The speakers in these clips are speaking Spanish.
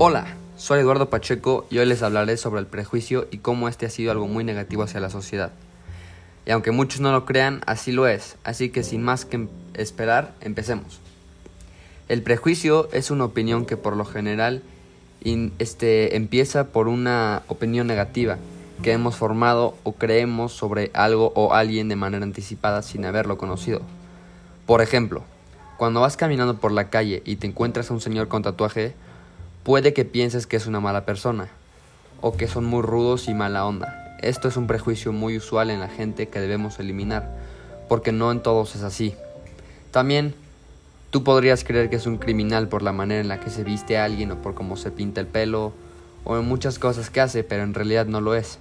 Hola, soy Eduardo Pacheco y hoy les hablaré sobre el prejuicio y cómo este ha sido algo muy negativo hacia la sociedad. Y aunque muchos no lo crean, así lo es, así que sin más que esperar, empecemos. El prejuicio es una opinión que por lo general este, empieza por una opinión negativa que hemos formado o creemos sobre algo o alguien de manera anticipada sin haberlo conocido. Por ejemplo, cuando vas caminando por la calle y te encuentras a un señor con tatuaje, puede que pienses que es una mala persona o que son muy rudos y mala onda. Esto es un prejuicio muy usual en la gente que debemos eliminar, porque no en todos es así. También tú podrías creer que es un criminal por la manera en la que se viste a alguien o por cómo se pinta el pelo o en muchas cosas que hace, pero en realidad no lo es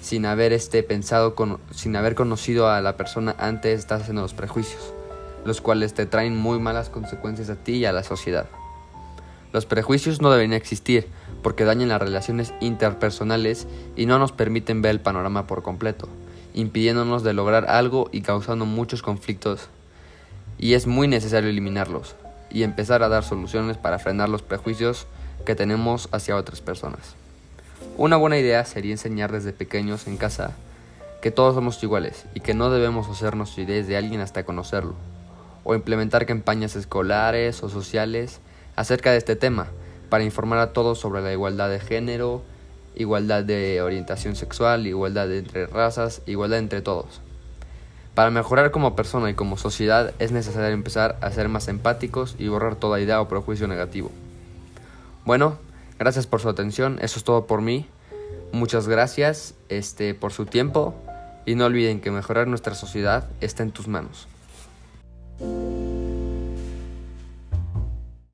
sin haber este pensado con, sin haber conocido a la persona antes estás haciendo los prejuicios, los cuales te traen muy malas consecuencias a ti y a la sociedad. Los prejuicios no deberían existir porque dañan las relaciones interpersonales y no nos permiten ver el panorama por completo, impidiéndonos de lograr algo y causando muchos conflictos. Y es muy necesario eliminarlos y empezar a dar soluciones para frenar los prejuicios que tenemos hacia otras personas. Una buena idea sería enseñar desde pequeños en casa que todos somos iguales y que no debemos hacernos ideas de alguien hasta conocerlo, o implementar campañas escolares o sociales acerca de este tema para informar a todos sobre la igualdad de género, igualdad de orientación sexual, igualdad entre razas, igualdad entre todos. Para mejorar como persona y como sociedad es necesario empezar a ser más empáticos y borrar toda idea o prejuicio negativo. Bueno, Gracias por su atención, eso es todo por mí. Muchas gracias este, por su tiempo y no olviden que mejorar nuestra sociedad está en tus manos.